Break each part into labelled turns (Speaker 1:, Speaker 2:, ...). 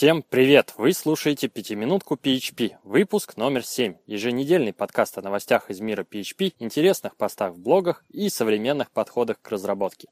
Speaker 1: Всем привет! Вы слушаете «Пятиминутку PHP», выпуск номер 7, еженедельный подкаст о новостях из мира PHP, интересных постах в блогах и современных подходах к разработке.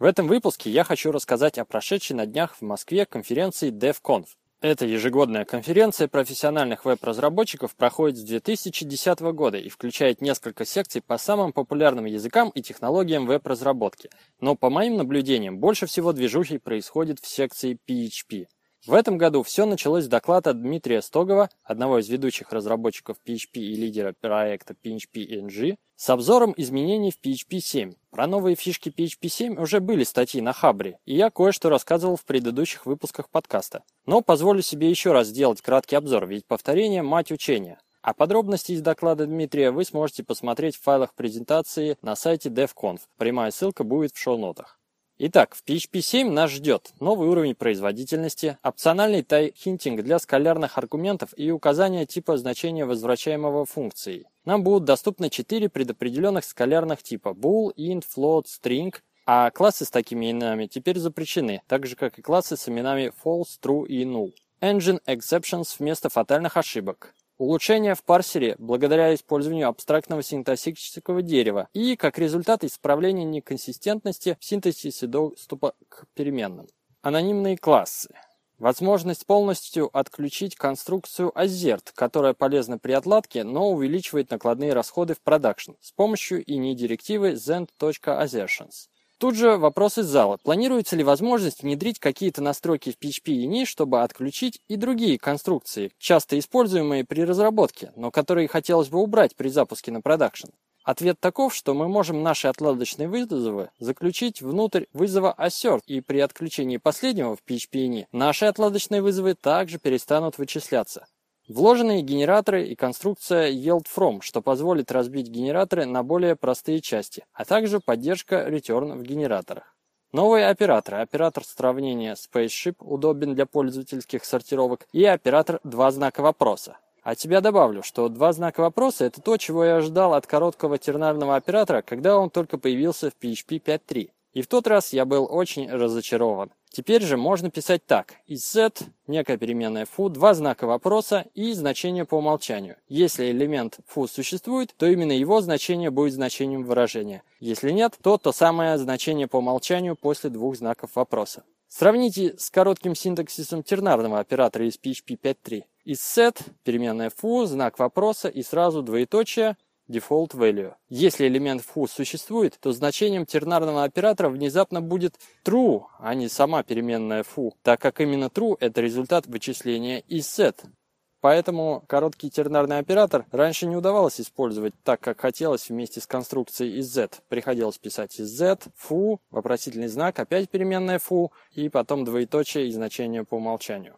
Speaker 1: В этом выпуске я хочу рассказать о прошедшей на днях в Москве конференции DevConf. Эта ежегодная конференция профессиональных веб-разработчиков проходит с 2010 года и включает несколько секций по самым популярным языкам и технологиям веб-разработки. Но по моим наблюдениям, больше всего движухи происходит в секции PHP. В этом году все началось с доклада Дмитрия Стогова, одного из ведущих разработчиков PHP и лидера проекта PHP-NG, с обзором изменений в PHP 7. Про новые фишки PHP 7 уже были статьи на Хабре, и я кое-что рассказывал в предыдущих выпусках подкаста. Но позволю себе еще раз сделать краткий обзор, ведь повторение – мать учения. А подробности из доклада Дмитрия вы сможете посмотреть в файлах презентации на сайте DevConf. Прямая ссылка будет в шоу-нотах. Итак, в PHP 7 нас ждет новый уровень производительности, опциональный тайхинтинг для скалярных аргументов и указание типа значения возвращаемого функции. Нам будут доступны 4 предопределенных скалярных типа bool, int, float, string, а классы с такими именами теперь запрещены, так же как и классы с именами false, true и null. Engine exceptions вместо фатальных ошибок. Улучшение в парсере благодаря использованию абстрактного синтаксического дерева и, как результат, исправления неконсистентности в синтезисе доступа к переменным. Анонимные классы. Возможность полностью отключить конструкцию Azert, которая полезна при отладке, но увеличивает накладные расходы в продакшн с помощью ini директивы zend.assertions. Тут же вопрос из зала. Планируется ли возможность внедрить какие-то настройки в PHP и NI, чтобы отключить и другие конструкции, часто используемые при разработке, но которые хотелось бы убрать при запуске на продакшн? Ответ таков, что мы можем наши отладочные вызовы заключить внутрь вызова assert, и при отключении последнего в PHP NI наши отладочные вызовы также перестанут вычисляться. Вложенные генераторы и конструкция yield-from, что позволит разбить генераторы на более простые части, а также поддержка return в генераторах. Новые операторы. Оператор сравнения Spaceship удобен для пользовательских сортировок и оператор два знака вопроса. А тебя добавлю, что два знака вопроса – это то, чего я ожидал от короткого тернарного оператора, когда он только появился в PHP 5.3. И в тот раз я был очень разочарован. Теперь же можно писать так. Из z некая переменная foo, два знака вопроса и значение по умолчанию. Если элемент foo существует, то именно его значение будет значением выражения. Если нет, то то самое значение по умолчанию после двух знаков вопроса. Сравните с коротким синтаксисом тернарного оператора из PHP 5.3. Из set переменная foo, знак вопроса и сразу двоеточие – default value. Если элемент foo существует, то значением тернарного оператора внезапно будет true, а не сама переменная foo, так как именно true – это результат вычисления из set. Поэтому короткий тернарный оператор раньше не удавалось использовать так, как хотелось вместе с конструкцией из z. Приходилось писать из z, foo, вопросительный знак, опять переменная foo и потом двоеточие и значение по умолчанию.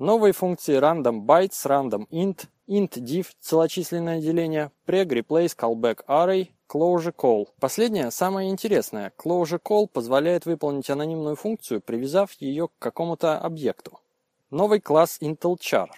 Speaker 1: Новые функции random bytes, random int, int div, целочисленное деление, preg, replace, callback array, closure call. Последнее самое интересное. Closure call позволяет выполнить анонимную функцию, привязав ее к какому-то объекту. Новый класс Intel char.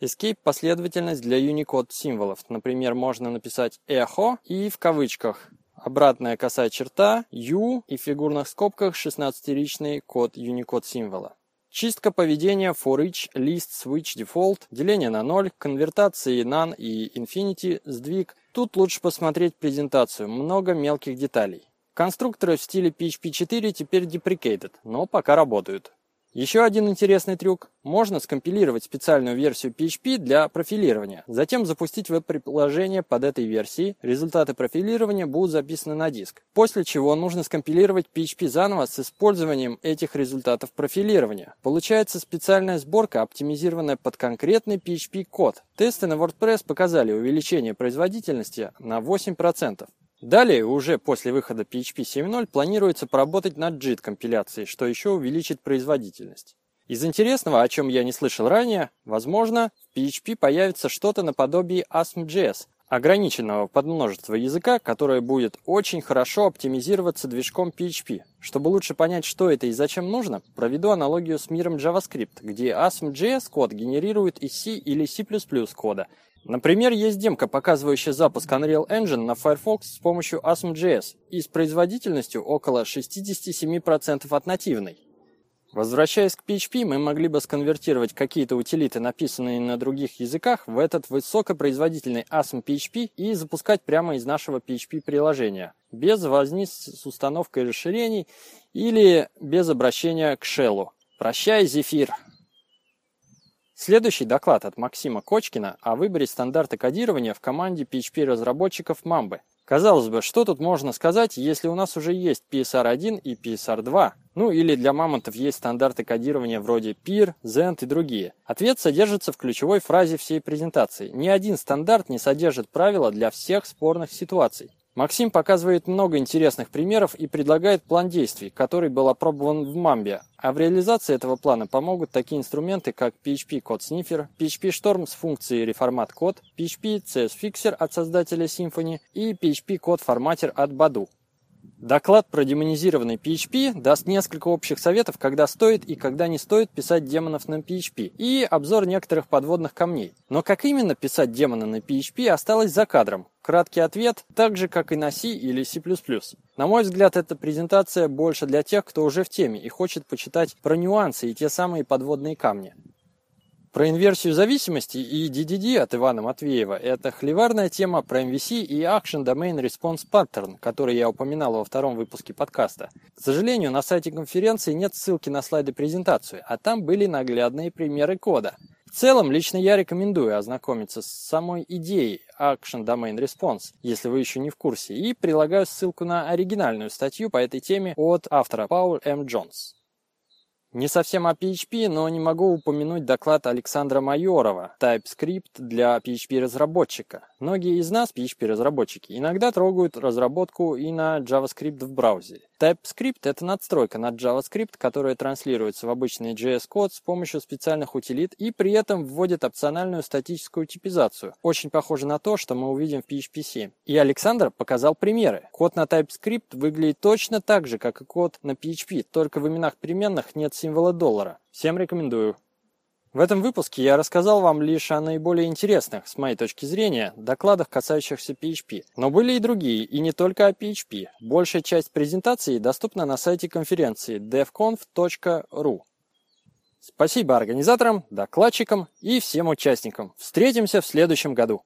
Speaker 1: Escape – последовательность для Unicode символов. Например, можно написать echo и в кавычках обратная косая черта, U и в фигурных скобках 16-ричный код Unicode символа. Чистка поведения for each, list, switch, default, деление на ноль, конвертации none и infinity, сдвиг. Тут лучше посмотреть презентацию, много мелких деталей. Конструкторы в стиле PHP 4 теперь deprecated, но пока работают. Еще один интересный трюк. Можно скомпилировать специальную версию PHP для профилирования, затем запустить веб-приложение под этой версией, результаты профилирования будут записаны на диск, после чего нужно скомпилировать PHP заново с использованием этих результатов профилирования. Получается специальная сборка, оптимизированная под конкретный PHP-код. Тесты на WordPress показали увеличение производительности на 8%. Далее, уже после выхода PHP 7.0, планируется поработать над JIT компиляцией, что еще увеличит производительность. Из интересного, о чем я не слышал ранее, возможно, в PHP появится что-то наподобие ASM.js, ограниченного подмножества языка, которое будет очень хорошо оптимизироваться движком PHP. Чтобы лучше понять, что это и зачем нужно, проведу аналогию с миром JavaScript, где ASM.js код генерирует из C или C++ кода, Например, есть демка, показывающая запуск Unreal Engine на Firefox с помощью ASM.js и с производительностью около 67% от нативной. Возвращаясь к PHP, мы могли бы сконвертировать какие-то утилиты, написанные на других языках, в этот высокопроизводительный ASM PHP и запускать прямо из нашего PHP-приложения, без возни с установкой расширений или без обращения к шеллу. Прощай, Зефир! Следующий доклад от Максима Кочкина о выборе стандарта кодирования в команде PHP-разработчиков Mamba. Казалось бы, что тут можно сказать, если у нас уже есть PSR1 и PSR2? Ну или для мамонтов есть стандарты кодирования вроде PIR, Zend и другие. Ответ содержится в ключевой фразе всей презентации. Ни один стандарт не содержит правила для всех спорных ситуаций. Максим показывает много интересных примеров и предлагает план действий, который был опробован в Mambia. А в реализации этого плана помогут такие инструменты, как PHP Code Sniffer, PHP Storm с функцией Reformat Code, PHP CS Fixer от создателя Symfony и PHP Code Formatter от Badu. Доклад про демонизированный PHP даст несколько общих советов, когда стоит и когда не стоит писать демонов на PHP, и обзор некоторых подводных камней. Но как именно писать демона на PHP осталось за кадром. Краткий ответ, так же как и на C или C++. На мой взгляд, эта презентация больше для тех, кто уже в теме и хочет почитать про нюансы и те самые подводные камни. Про инверсию зависимости и DDD от Ивана Матвеева – это хлеварная тема про MVC и Action Domain Response Pattern, который я упоминал во втором выпуске подкаста. К сожалению, на сайте конференции нет ссылки на слайды презентации, а там были наглядные примеры кода. В целом, лично я рекомендую ознакомиться с самой идеей Action Domain Response, если вы еще не в курсе, и прилагаю ссылку на оригинальную статью по этой теме от автора Паул М. Джонс. Не совсем о PHP, но не могу упомянуть доклад Александра Майорова TypeScript для PHP-разработчика. Многие из нас, PHP-разработчики, иногда трогают разработку и на JavaScript в браузере. TypeScript — это надстройка над JavaScript, которая транслируется в обычный JS-код с помощью специальных утилит и при этом вводит опциональную статическую типизацию. Очень похоже на то, что мы увидим в PHP 7. И Александр показал примеры. Код на TypeScript выглядит точно так же, как и код на PHP, только в именах переменных нет символа доллара. Всем рекомендую. В этом выпуске я рассказал вам лишь о наиболее интересных, с моей точки зрения, докладах, касающихся PHP. Но были и другие, и не только о PHP. Большая часть презентации доступна на сайте конференции devconf.ru. Спасибо организаторам, докладчикам и всем участникам. Встретимся в следующем году.